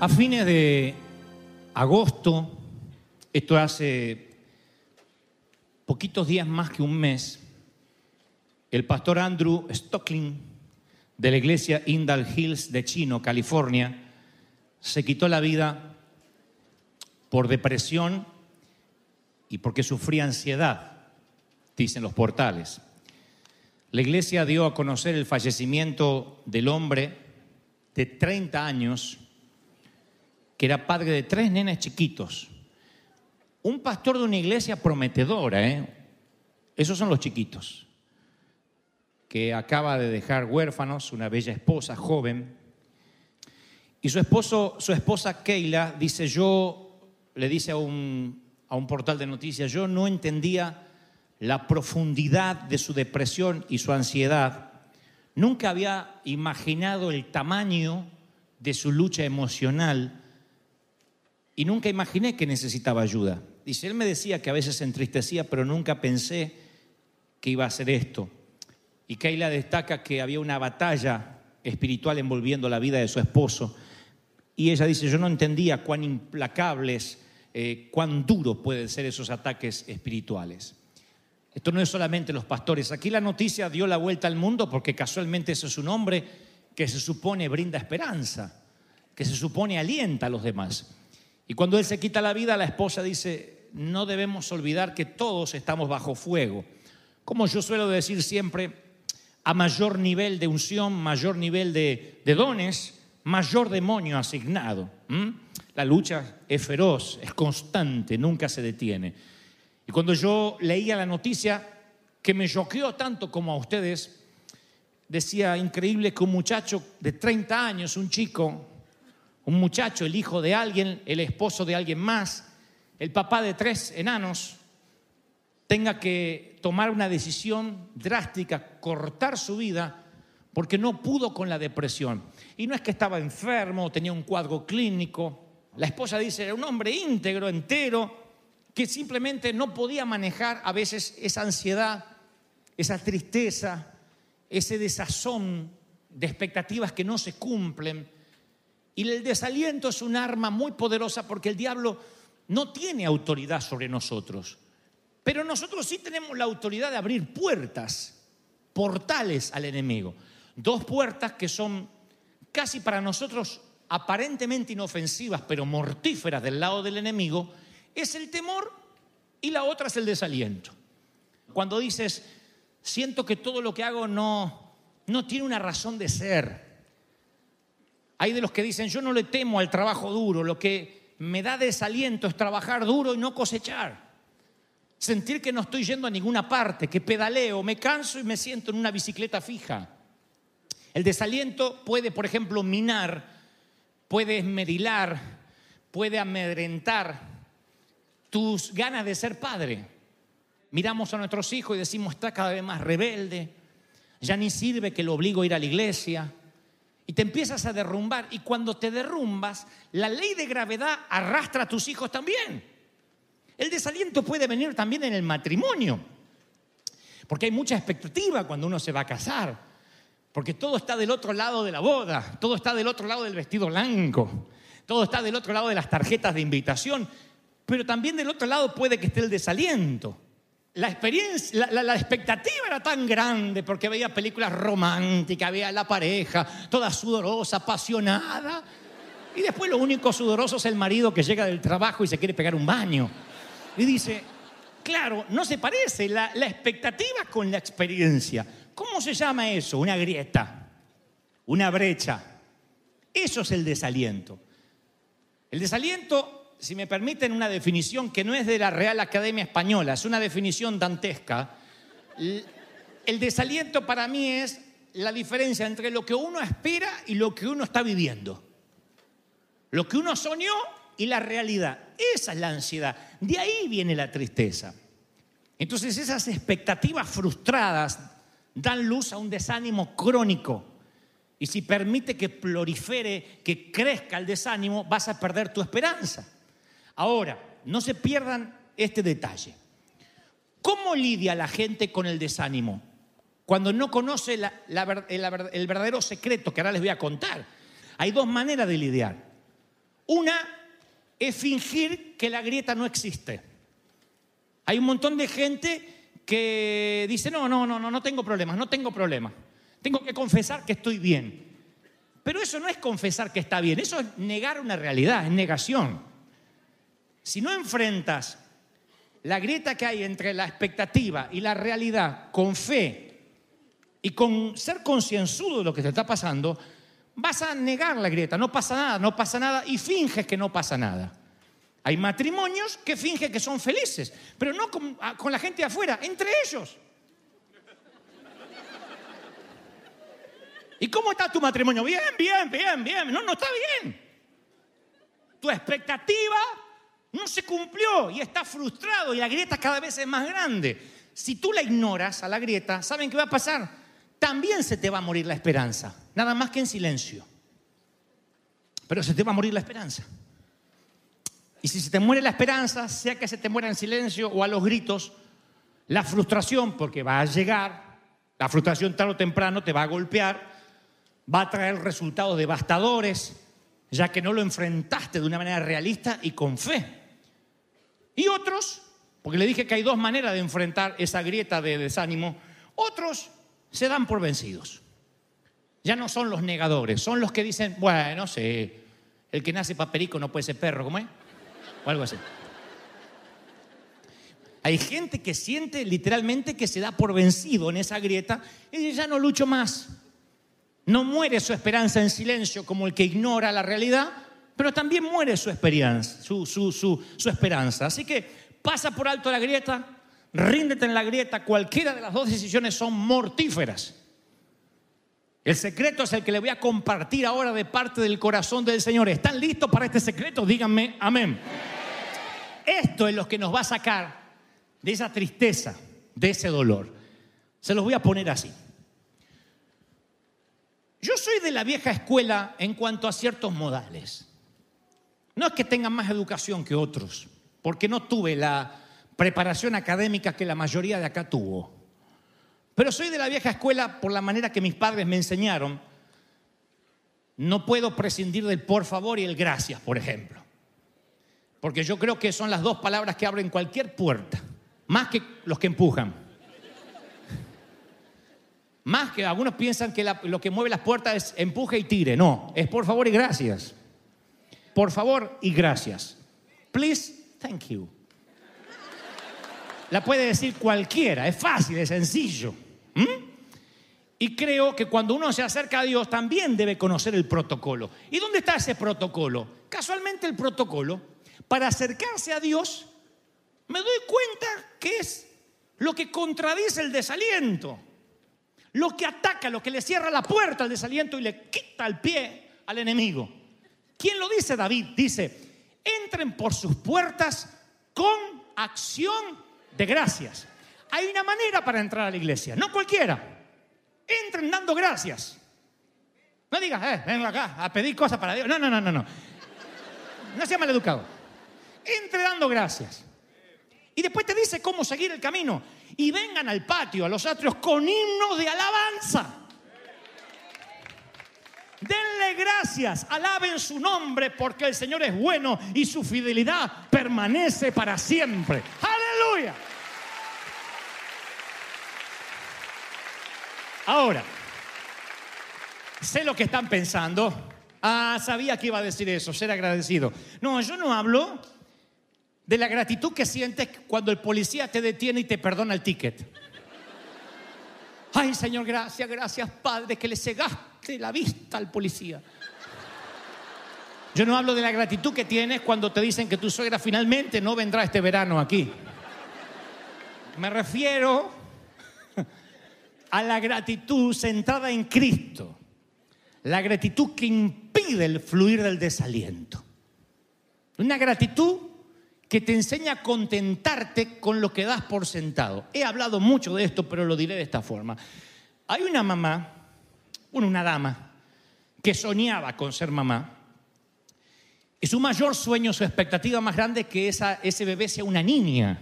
A fines de agosto, esto hace poquitos días más que un mes, el pastor Andrew Stockling de la iglesia Indal Hills de Chino, California, se quitó la vida por depresión y porque sufría ansiedad, dicen los portales. La iglesia dio a conocer el fallecimiento del hombre de 30 años, que era padre de tres nenes chiquitos. Un pastor de una iglesia prometedora, ¿eh? Esos son los chiquitos. Que acaba de dejar huérfanos, una bella esposa joven. Y su esposo, su esposa Keila dice, yo, le dice a un, a un portal de noticias, yo no entendía la profundidad de su depresión y su ansiedad. Nunca había imaginado el tamaño de su lucha emocional y nunca imaginé que necesitaba ayuda. Dice, él me decía que a veces se entristecía, pero nunca pensé que iba a hacer esto. Y Keila destaca que había una batalla espiritual envolviendo la vida de su esposo. Y ella dice, yo no entendía cuán implacables, eh, cuán duros pueden ser esos ataques espirituales. Esto no es solamente los pastores. Aquí la noticia dio la vuelta al mundo porque casualmente ese es un hombre que se supone brinda esperanza, que se supone alienta a los demás. Y cuando él se quita la vida, la esposa dice, no debemos olvidar que todos estamos bajo fuego. Como yo suelo decir siempre, a mayor nivel de unción, mayor nivel de, dones, mayor demonio asignado. ¿m? La lucha es feroz, es constante, nunca se detiene. Y cuando yo leía la noticia, que me choqueó tanto como a ustedes, decía, increíble que un muchacho de 30 años, un chico, un muchacho, el hijo de alguien, el esposo de alguien más, el papá de tres enanos, tenga que tomar una decisión drástica, cortar su vida, porque no pudo con la depresión. Y no es que estaba enfermo, tenía un cuadro clínico. La esposa dice, era un hombre íntegro, entero, que simplemente no podía manejar a veces esa ansiedad, esa tristeza, ese desazón de expectativas que no se cumplen. Y el desaliento es un arma muy poderosa porque el diablo no tiene autoridad sobre nosotros. Pero nosotros sí tenemos la autoridad de abrir puertas, portales al enemigo. Dos puertas que son casi para nosotros aparentemente inofensivas, pero mortíferas del lado del enemigo, es el temor y la otra es el desaliento. Cuando dices, siento que todo lo que hago no, no tiene una razón de ser. Hay de los que dicen, yo no le temo al trabajo duro, lo que me da desaliento es trabajar duro y no cosechar. Sentir que no estoy yendo a ninguna parte, que pedaleo, me canso y me siento en una bicicleta fija. El desaliento puede, por ejemplo, minar, puede esmerilar, puede amedrentar tus ganas de ser padre. Miramos a nuestros hijos y decimos, está cada vez más rebelde, ya ni sirve que lo obligo a ir a la iglesia. Y te empiezas a derrumbar. Y cuando te derrumbas, la ley de gravedad arrastra a tus hijos también. El desaliento puede venir también en el matrimonio. Porque hay mucha expectativa cuando uno se va a casar. Porque todo está del otro lado de la boda. Todo está del otro lado del vestido blanco. Todo está del otro lado de las tarjetas de invitación. pero también del otro lado puede que esté el desaliento. La experiencia, la, la- la expectativa era tan grande porque veía películas románticas, veía la pareja, toda sudorosa, apasionada. Y después lo único sudoroso es el marido que llega del trabajo y se quiere pegar un baño. Y dice, claro, no se parece la, la expectativa con la experiencia. ¿Cómo se llama eso? Una grieta, una brecha. Eso es el desaliento. El desaliento, si me permiten una definición que no es de la Real Academia Española, es una definición dantesca. El desaliento para mí es la diferencia entre lo que uno espera y lo que uno está viviendo. Lo que uno soñó y la realidad. Esa es la ansiedad. De ahí viene la tristeza. Entonces esas expectativas frustradas dan luz a un desánimo crónico. Y si permite que prolifere, que crezca el desánimo, vas a perder tu esperanza. Ahora, no se pierdan este detalle. ¿Cómo lidia la gente con el desánimo? Cuando no conoce el, el verdadero secreto que ahora les voy a contar. Hay dos maneras de lidiar. Una es fingir que la grieta no existe. Hay un montón de gente que dice, no, no, no, no, no tengo problemas, no tengo problemas. Tengo que confesar que estoy bien. Pero eso no es confesar que está bien, eso es negar una realidad, es negación. Si no enfrentas la grieta que hay entre la expectativa y la realidad con fe y con ser concienzudo de lo que te está pasando, vas a negar la grieta, no pasa nada, no pasa nada y finges que no pasa nada. Hay matrimonios que fingen que son felices, pero no con, con la gente de afuera, entre ellos. ¿Y cómo está tu matrimonio? Bien, bien, bien, bien. No, no está bien. Tu expectativa no se cumplió y está frustrado y la grieta cada vez es más grande. Si tú la ignoras a la grieta, ¿saben qué va a pasar? También se te va a morir la esperanza, nada más que en silencio. Pero se te va a morir la esperanza. Y si se te muere la esperanza, sea que se te muera en silencio o a los gritos, la frustración, porque va a llegar, la frustración tarde o temprano te va a golpear, va a traer resultados devastadores, ya que no lo enfrentaste de una manera realista y con fe. Y otros, porque le dije que hay dos maneras de enfrentar esa grieta de desánimo, otros se dan por vencidos. Ya no son los negadores, son los que dicen, bueno, sí, el que nace paperico no puede ser perro, ¿cómo es? O algo así. Hay gente que siente literalmente que se da por vencido en esa grieta y dice, ya no lucho más. No muere su esperanza en silencio como el que ignora la realidad, pero también muere su esperanza, su, esperanza. Así que pasa por alto la grieta, ríndete en la grieta, cualquiera de las dos decisiones son mortíferas. El secreto es el que le voy a compartir ahora de parte del corazón del Señor. ¿Están listos para este secreto? Díganme amén. Esto es lo que nos va a sacar de esa tristeza, de ese dolor. Se los voy a poner así. Yo soy de la vieja escuela en cuanto a ciertos modales. No es que tengan más educación que otros, porque no tuve la preparación académica que la mayoría de acá tuvo. Pero soy de la vieja escuela por la manera que mis padres me enseñaron. No puedo prescindir del por favor y el gracias, por ejemplo. Porque yo creo que son las dos palabras que abren cualquier puerta, más que los que empujan. Más que algunos piensan que lo que mueve las puertas es empuje y tire. No, es por favor y gracias. Por favor y gracias. Please, thank you. La puede decir cualquiera, es fácil, es sencillo. ¿Mm? Y creo que cuando uno se acerca a Dios también debe conocer el protocolo. ¿Y dónde está ese protocolo? Casualmente el protocolo, para acercarse a Dios, me doy cuenta que es lo que contradice el desaliento, lo que ataca, lo que le cierra la puerta al desaliento y le quita el pie al enemigo. ¿Quién lo dice David? Dice, entren por sus puertas con acción de gracias. Hay una manera para entrar a la iglesia, no cualquiera. Entren dando gracias. No digas, eh, vengo acá a pedir cosas para Dios. No, no, no, no, no. No sea maleducado. Entre dando gracias. Y después te dice cómo seguir el camino. Y vengan al patio, a los atrios, con himnos de alabanza. Denle gracias, alaben su nombre porque el Señor es bueno y su fidelidad permanece para siempre. Aleluya. Ahora, sé lo que están pensando. Ah, sabía que iba a decir eso, ser agradecido. No, yo no hablo de la gratitud que sientes cuando el policía te detiene y te perdona el ticket. Ay, Señor, gracias, gracias, Padre, que le cegaste la vista al policía. Yo no hablo de la gratitud que tienes cuando te dicen que tu suegra finalmente no vendrá este verano aquí. Me refiero a la gratitud centrada en Cristo. La gratitud que impide el fluir del desaliento. Una gratitud que te enseña a contentarte con lo que das por sentado. He hablado mucho de esto, pero lo diré de esta forma. Hay una mamá, bueno, una dama, que soñaba con ser mamá. Y su mayor sueño, su expectativa más grande es que esa, ese bebé sea una niña.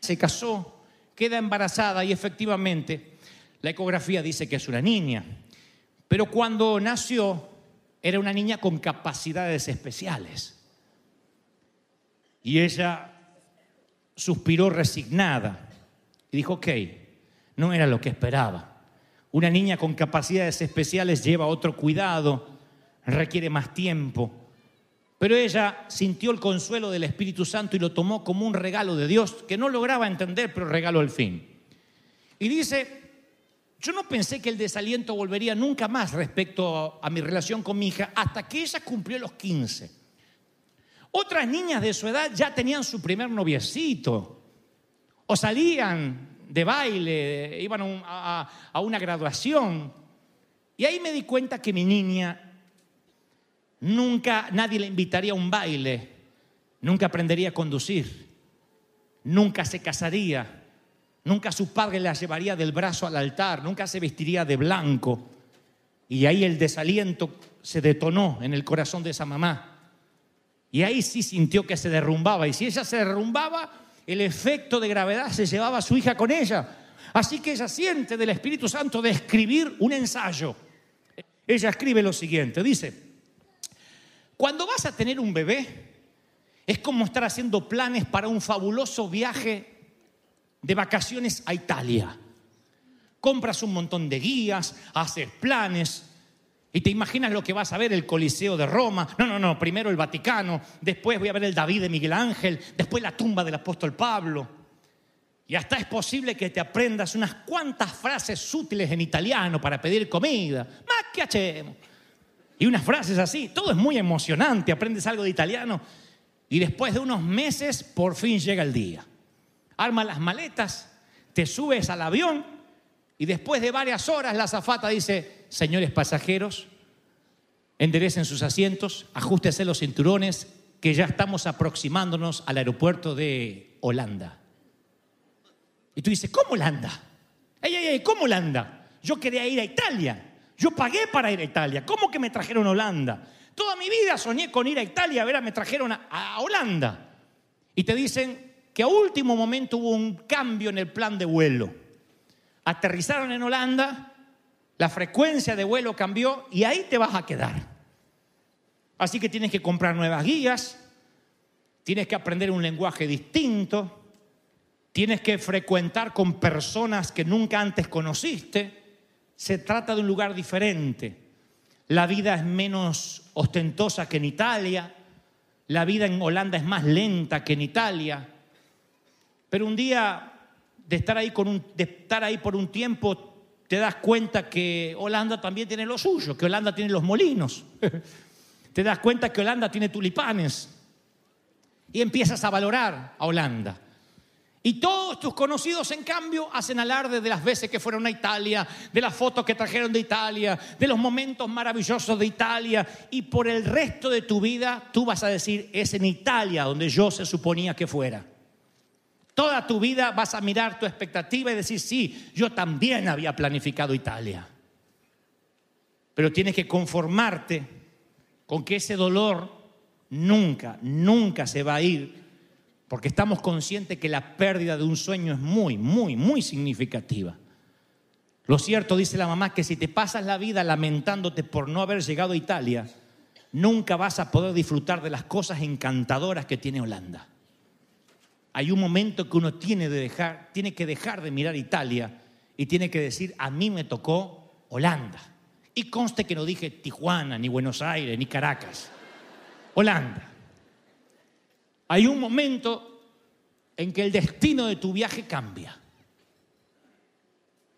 Se casó, queda embarazada y efectivamente la ecografía dice que es una niña. Pero cuando nació era una niña con capacidades especiales. Y ella suspiró resignada y dijo, ok, no era lo que esperaba. Una niña con capacidades especiales lleva otro cuidado, requiere más tiempo. Pero ella sintió el consuelo del Espíritu Santo y lo tomó como un regalo de Dios que no lograba entender, pero regalo al fin. Y dice, yo no pensé que el desaliento volvería nunca más respecto a mi relación con mi hija hasta que ella cumplió los 15. Otras niñas de su edad ya tenían su primer noviecito o salían de baile, iban a, a una graduación. Y ahí me di cuenta que mi niña nunca nadie le invitaría a un baile, nunca aprendería a conducir, nunca se casaría, nunca su padre la llevaría del brazo al altar, nunca se vestiría de blanco. Y ahí el desaliento se detonó en el corazón de esa mamá. Y ahí sí sintió que se derrumbaba. Y si ella se derrumbaba, el efecto de gravedad se llevaba a su hija con ella. Así que ella siente del Espíritu Santo de escribir un ensayo. Ella escribe lo siguiente, dice, cuando vas a tener un bebé, es como estar haciendo planes para un fabuloso viaje de vacaciones a Italia. Compras un montón de guías, haces planes y te imaginas lo que vas a ver, el Coliseo de Roma. No, no, no, primero el Vaticano, después voy a ver el David de Miguel Ángel, después la tumba del apóstol Pablo. Y hasta es posible que te aprendas unas cuantas frases útiles en italiano para pedir comida. Che hacemos? Y unas frases así, todo es muy emocionante, aprendes algo de italiano y después de unos meses por fin llega el día. Arma las maletas, te subes al avión y después de varias horas la azafata dice, señores pasajeros, enderecen sus asientos, ajustense los cinturones, que ya estamos aproximándonos al aeropuerto de Holanda. Y tú dices, ¿cómo Holanda? ¡Ey, ey, ey! ¿Cómo Holanda? Yo quería ir a Italia. Yo pagué para ir a Italia. ¿Cómo que me trajeron a Holanda? Toda mi vida soñé con ir a Italia, a ver, me trajeron a, a Holanda. Y te dicen que a último momento hubo un cambio en el plan de vuelo. Aterrizaron en Holanda, la frecuencia de vuelo cambió y ahí te vas a quedar. Así que tienes que comprar nuevas guías, tienes que aprender un lenguaje distinto, tienes que frecuentar con personas que nunca antes conociste. Se trata de un lugar diferente. La vida es menos ostentosa que en Italia. La vida en Holanda es más lenta que en Italia. Pero un día de estar ahí, con un- de estar ahí por un tiempo, te das cuenta que Holanda también tiene lo suyo, que Holanda tiene los molinos. te das cuenta que Holanda tiene tulipanes. Y empiezas a valorar a Holanda. Y todos tus conocidos, en cambio, hacen alarde de las veces que fueron a Italia, de las fotos que trajeron de Italia, de los momentos maravillosos de Italia. Y por el resto de tu vida, tú vas a decir, es en Italia donde yo se suponía que fuera. Toda tu vida vas a mirar tu expectativa y decir, sí, yo también había planificado Italia. Pero tienes que conformarte con que ese dolor nunca, nunca se va a ir porque estamos conscientes que la pérdida de un sueño es muy, muy, muy significativa. Lo cierto, dice la mamá, que si te pasas la vida lamentándote por no haber llegado a Italia, nunca vas a poder disfrutar de las cosas encantadoras que tiene Holanda. Hay un momento que uno tiene, de dejar, tiene que dejar de mirar Italia y tiene que decir, a mí me tocó Holanda. Y conste que no dije Tijuana, ni Buenos Aires, ni Caracas. Holanda. Hay un momento en que el destino de tu viaje cambia.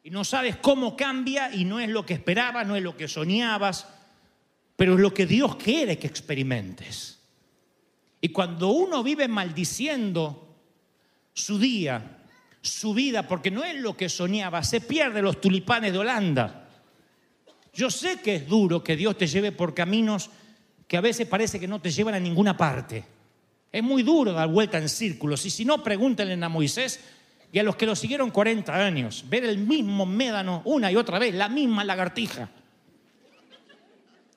Y no sabes cómo cambia y no es lo que esperabas, no es lo que soñabas, pero es lo que Dios quiere que experimentes. Y cuando uno vive maldiciendo su día, su vida, porque no es lo que soñaba, se pierde los tulipanes de Holanda. Yo sé que es duro que Dios te lleve por caminos que a veces parece que no te llevan a ninguna parte. Es muy duro dar vuelta en círculos. Y si no, pregúntenle a Moisés y a los que lo siguieron 40 años, ver el mismo médano una y otra vez, la misma lagartija.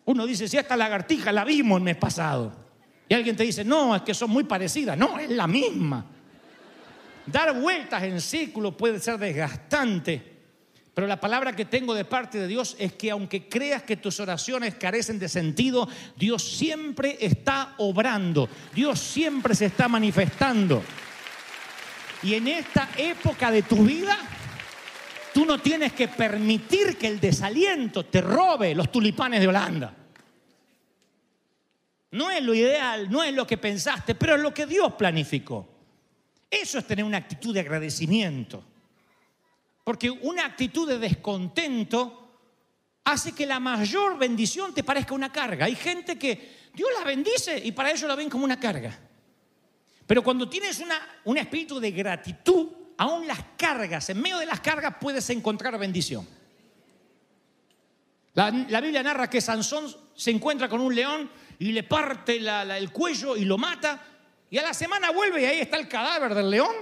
Uno dice, si esta lagartija la vimos el mes pasado. Y alguien te dice, no, es que son muy parecidas. No, es la misma. Dar vueltas en círculo puede ser desgastante. Pero la palabra que tengo de parte de Dios es que aunque creas que tus oraciones carecen de sentido, Dios siempre está obrando, Dios siempre se está manifestando. Y en esta época de tu vida, tú no tienes que permitir que el desaliento te robe los tulipanes de Holanda. No es lo ideal, no es lo que pensaste, pero es lo que Dios planificó. Eso es tener una actitud de agradecimiento. Porque una actitud de descontento hace que la mayor bendición te parezca una carga. Hay gente que Dios la bendice y para ellos la ven como una carga. Pero cuando tienes una, un espíritu de gratitud, aún las cargas, en medio de las cargas puedes encontrar bendición. La, la Biblia narra que Sansón se encuentra con un león y le parte el cuello y lo mata. Y a la semana vuelve y ahí está el cadáver del león.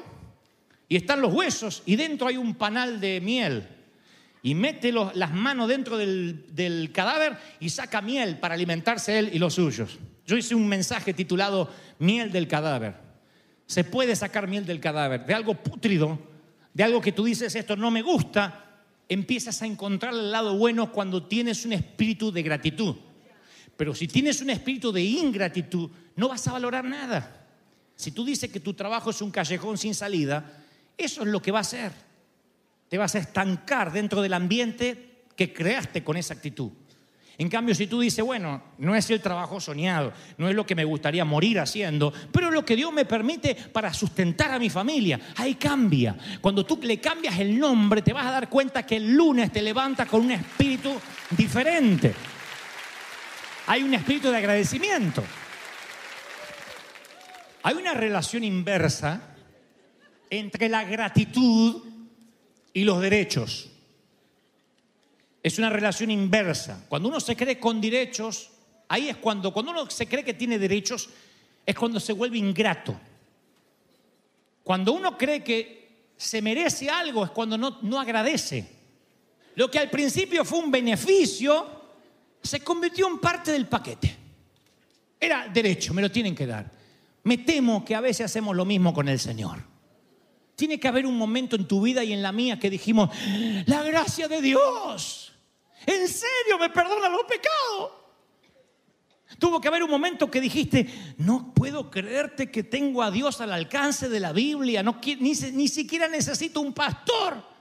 Y están los huesos y dentro hay un panal de miel. Y mete las manos dentro del, del cadáver y saca miel para alimentarse él y los suyos. Yo hice un mensaje titulado Miel del cadáver. Se puede sacar miel del cadáver, de algo pútrido, de algo que tú dices, esto no me gusta, empiezas a encontrar el lado bueno cuando tienes un espíritu de gratitud. Pero si tienes un espíritu de ingratitud, no vas a valorar nada. Si tú dices que tu trabajo es un callejón sin salida, eso es lo que va a hacer. Te vas a estancar dentro del ambiente que creaste con esa actitud. En cambio, si tú dices, bueno, no es el trabajo soñado, no es lo que me gustaría morir haciendo, pero es lo que Dios me permite para sustentar a mi familia, ahí cambia. Cuando tú le cambias el nombre, te vas a dar cuenta que el lunes te levantas con un espíritu diferente. Hay un espíritu de agradecimiento. Hay una relación inversa entre la gratitud y los derechos. Es una relación inversa. Cuando uno se cree con derechos, ahí es cuando, cuando uno se cree que tiene derechos, es cuando se vuelve ingrato. Cuando uno cree que se merece algo, es cuando no, no agradece. Lo que al principio fue un beneficio, se convirtió en parte del paquete. Era derecho, me lo tienen que dar. Me temo que a veces hacemos lo mismo con el Señor. Tiene que haber un momento en tu vida y en la mía que dijimos, la gracia de Dios, en serio me perdona los pecados. Tuvo que haber un momento que dijiste, no puedo creerte que tengo a Dios al alcance de la Biblia, no, ni siquiera necesito un pastor.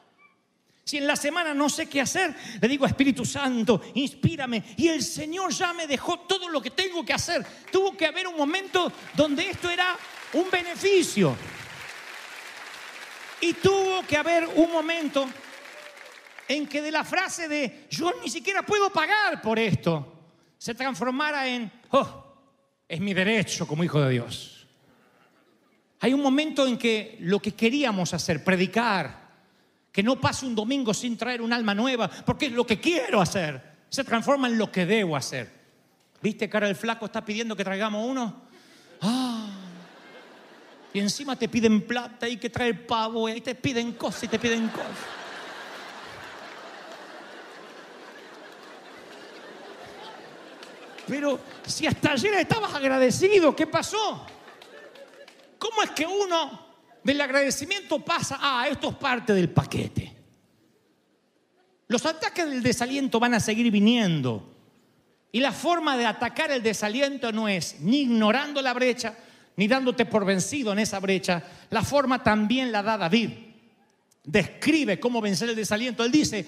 Si en la semana no sé qué hacer, le digo, Espíritu Santo, inspírame. Y el Señor ya me dejó todo lo que tengo que hacer. Tuvo que haber un momento donde esto era un beneficio. Y tuvo que haber un momento en que de la frase de yo ni siquiera puedo pagar por esto, se transformara en, oh, es mi derecho como hijo de Dios. Hay un momento en que lo que queríamos hacer, predicar, que no pase un domingo sin traer un alma nueva, porque es lo que quiero hacer, se transforma en lo que debo hacer. ¿Viste, cara, el flaco está pidiendo que traigamos uno? Ah. Y encima te piden plata y que traer pavo, y te piden cosas y te piden cosas. Pero si hasta ayer estabas agradecido, ¿qué pasó? ¿Cómo es que uno del agradecimiento pasa, ah, esto es parte del paquete? Los ataques del desaliento van a seguir viniendo. Y la forma de atacar el desaliento no es ni ignorando la brecha, ni dándote por vencido en esa brecha. La forma también la da David. Describe cómo vencer el desaliento. Él dice,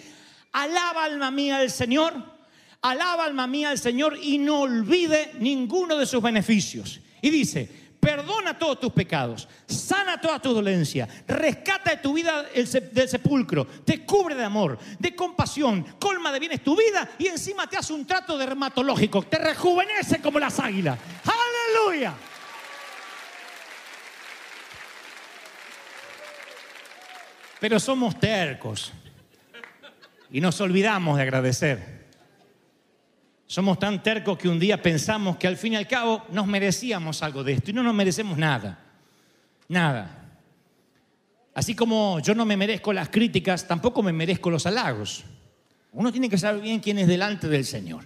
alaba alma mía al Señor, alaba alma mía al Señor y no olvide ninguno de sus beneficios. Y dice, perdona todos tus pecados, sana toda tu dolencia, rescata de tu vida el del sepulcro, te cubre de amor, de compasión, colma de bienes tu vida y encima te hace un trato dermatológico, te rejuvenece como las águilas. Aleluya. Pero somos tercos y nos olvidamos de agradecer. Somos tan tercos que un día pensamos que al fin y al cabo nos merecíamos algo de esto y no nos merecemos nada. Nada. Así como yo no me merezco las críticas, tampoco me merezco los halagos. Uno tiene que saber bien quién es delante del Señor.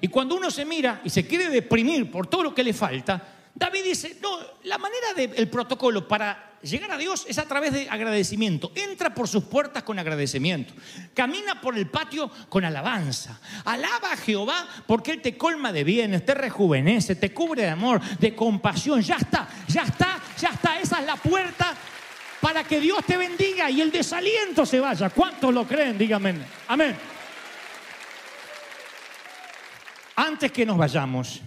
Y cuando uno se mira y se quiere deprimir por todo lo que le falta, David dice, no, la manera del protocolo para llegar a Dios es a través de agradecimiento. Entra por sus puertas con agradecimiento. Camina por el patio con alabanza. Alaba a Jehová porque Él te colma de bienes, te rejuvenece, te cubre de amor, de compasión. Ya está, ya está, ya está. Esa es la puerta para que Dios te bendiga y el desaliento se vaya. ¿Cuántos lo creen? Díganme. Amén. Antes que nos vayamos,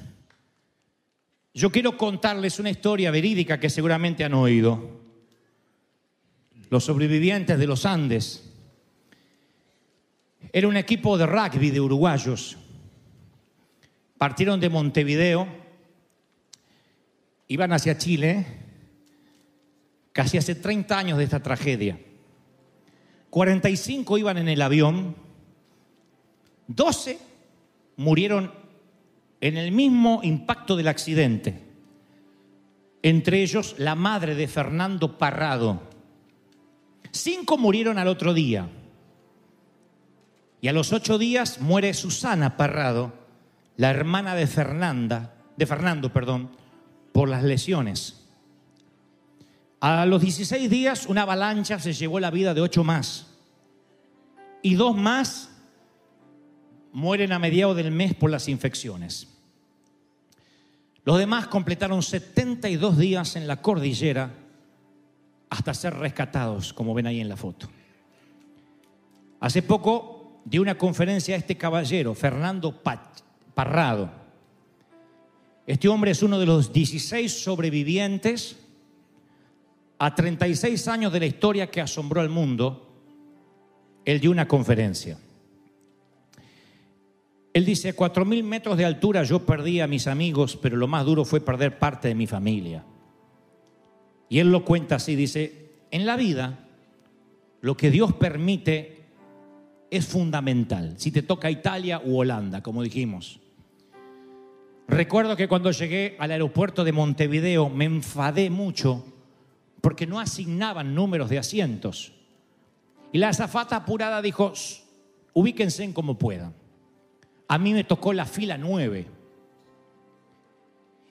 yo quiero contarles una historia verídica que seguramente han oído. Los sobrevivientes de los Andes. Era un equipo de rugby de uruguayos. Partieron de Montevideo, iban hacia Chile, casi hace 30 años de esta tragedia. 45 iban en el avión, 12 murieron en el mismo impacto del accidente. Entre ellos la madre de Fernando Parrado. Cinco murieron al otro día. Y a los ocho días muere Susana Parrado, la hermana de Fernanda, de Fernando, perdón, por las lesiones. A los 16 días una avalancha se llevó la vida de ocho más. Y dos más mueren a mediados del mes por las infecciones. Los demás completaron 72 días en la cordillera hasta ser rescatados, como ven ahí en la foto. Hace poco dio una conferencia a este caballero, Fernando Parrado. Este hombre es uno de los 16 sobrevivientes a 36 años de la historia que asombró al mundo. Él dio una conferencia. Él dice, a 4.000 metros de altura yo perdí a mis amigos, pero lo más duro fue perder parte de mi familia. Y él lo cuenta así, dice, en la vida lo que Dios permite es fundamental, si te toca Italia u Holanda, como dijimos. Recuerdo que cuando llegué al aeropuerto de Montevideo me enfadé mucho porque no asignaban números de asientos. Y la azafata apurada dijo, "Shh, ubíquense en como puedan. A mí me tocó la fila 9.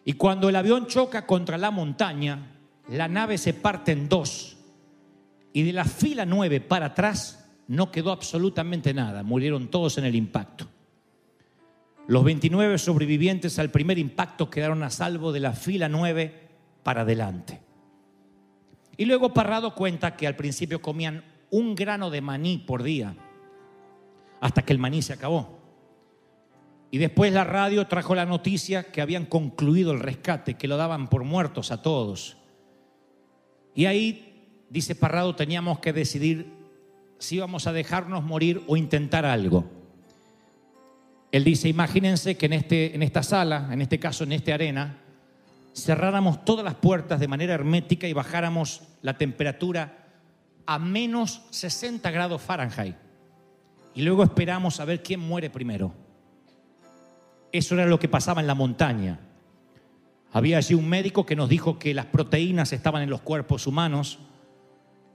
Y cuando el avión choca contra la montaña, la nave se parte en dos. Y de la fila 9 para atrás no quedó absolutamente nada. Murieron todos en el impacto. Los 29 sobrevivientes al primer impacto quedaron a salvo de la fila 9 para adelante. Y luego Parrado cuenta que al principio comían un grano de maní por día, hasta que el maní se acabó. Y después la radio trajo la noticia que habían concluido el rescate, que lo daban por muertos a todos. Y ahí, dice Parrado, teníamos que decidir si íbamos a dejarnos morir o intentar algo. Él dice, imagínense que en, este, en esta sala, en este caso en esta arena, cerráramos todas las puertas de manera hermética y bajáramos la temperatura a menos 60 grados Fahrenheit. Y luego esperamos a ver quién muere primero. Eso era lo que pasaba en la montaña. Había allí un médico que nos dijo que las proteínas estaban en los cuerpos humanos,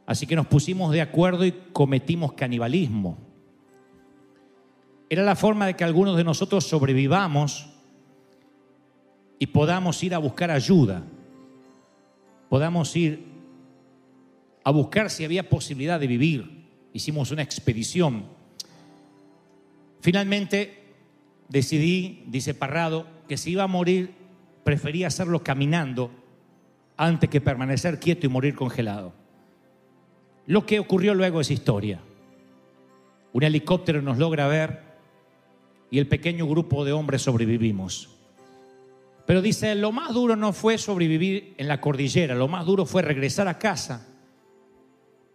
así que nos pusimos de acuerdo y cometimos canibalismo. Era la forma de que algunos de nosotros sobrevivamos y podamos ir a buscar ayuda, podamos ir a buscar si había posibilidad de vivir. Hicimos una expedición. Finalmente decidí, dice Parrado, que si iba a morir, prefería hacerlo caminando antes que permanecer quieto y morir congelado. Lo que ocurrió luego es historia. Un helicóptero nos logra ver y el pequeño grupo de hombres sobrevivimos. Pero dice, lo más duro no fue sobrevivir en la cordillera, lo más duro fue regresar a casa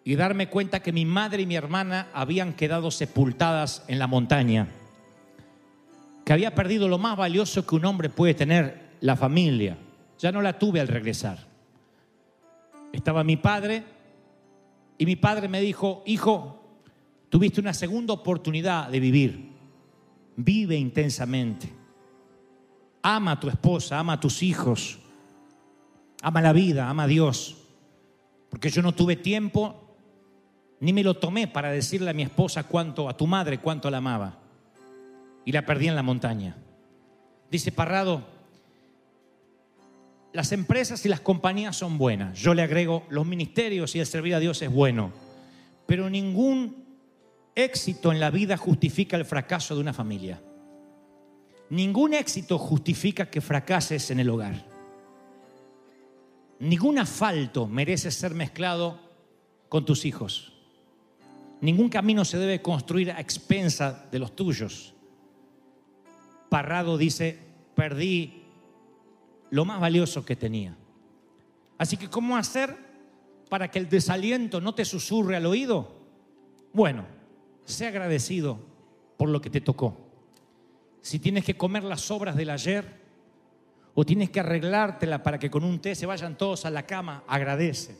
y darme cuenta que mi madre y mi hermana habían quedado sepultadas en la montaña, que había perdido lo más valioso que un hombre puede tener, la familia. Ya no la tuve al regresar. Estaba mi padre y mi padre me dijo, hijo, tuviste una segunda oportunidad de vivir, vive intensamente Ama a tu esposa, ama a tus hijos, ama la vida, ama a Dios. Porque yo no tuve tiempo ni me lo tomé para decirle a mi esposa cuánto, a tu madre cuánto la amaba. Y la perdí en la montaña. Dice Parrado, las empresas y las compañías son buenas. Yo le agrego, los ministerios y el servir a Dios es bueno. Pero ningún éxito en la vida justifica el fracaso de una familia. Ningún éxito justifica que fracases en el hogar. Ningún asfalto merece ser mezclado con tus hijos. Ningún camino se debe construir a expensa de los tuyos. Parrado dice, perdí lo más valioso que tenía. Así que, ¿cómo hacer para que el desaliento no te susurre al oído? Bueno, sé agradecido por lo que te tocó si tienes que comer las sobras del ayer o tienes que arreglártela para que con un té se vayan todos a la cama, agradece.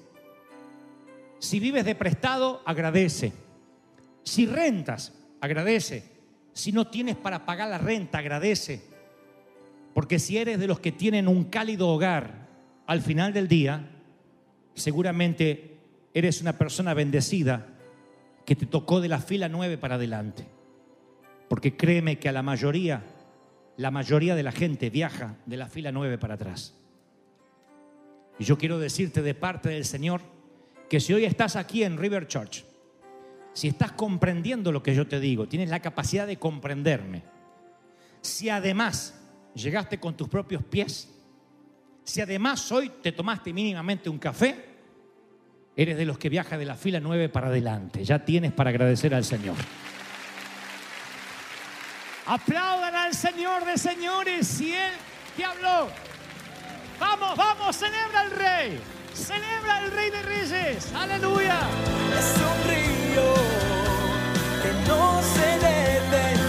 Si vives de prestado, agradece. Si rentas, agradece. Si no tienes para pagar la renta, agradece. Porque si eres de los que tienen un cálido hogar al final del día, seguramente eres una persona bendecida que te tocó de la fila nueve para adelante. Porque créeme que a la mayoría, la mayoría de la gente viaja de la fila 9 para atrás. Y yo quiero decirte de parte del Señor que si hoy estás aquí en River Church, si estás comprendiendo lo que yo te digo, tienes la capacidad de comprenderme, si además llegaste con tus propios pies, si además hoy te tomaste mínimamente un café, eres de los que viaja de la fila 9 para adelante. Ya tienes para agradecer al Señor. Aplaudan al Señor de señores y Él que habló. Vamos, vamos, celebra al Rey. Celebra al Rey de Reyes. Aleluya. Es un que no se detiene.